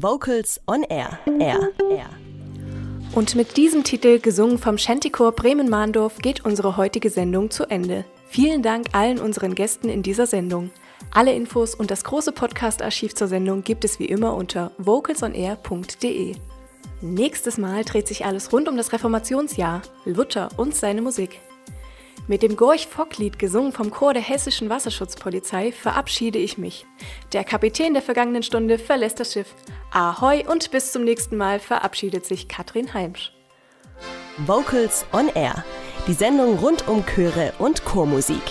Vocals on Air. Air. Air. Und mit diesem Titel, gesungen vom Shantychor Bremen-Mahndorf, geht unsere heutige Sendung zu Ende. Vielen Dank allen unseren Gästen in dieser Sendung. Alle Infos und das große Podcast-Archiv zur Sendung gibt es wie immer unter vocalsonair.de. Nächstes Mal dreht sich alles rund um das Reformationsjahr, Luther und seine Musik. Mit dem Gorch-Fock-Lied, gesungen vom Chor der Hessischen Wasserschutzpolizei, verabschiede ich mich. Der Kapitän der vergangenen Stunde verlässt das Schiff. Ahoi und bis zum nächsten Mal verabschiedet sich Katrin Heimsch. Vocals on Air. Die Sendung rund um Chöre und Chormusik.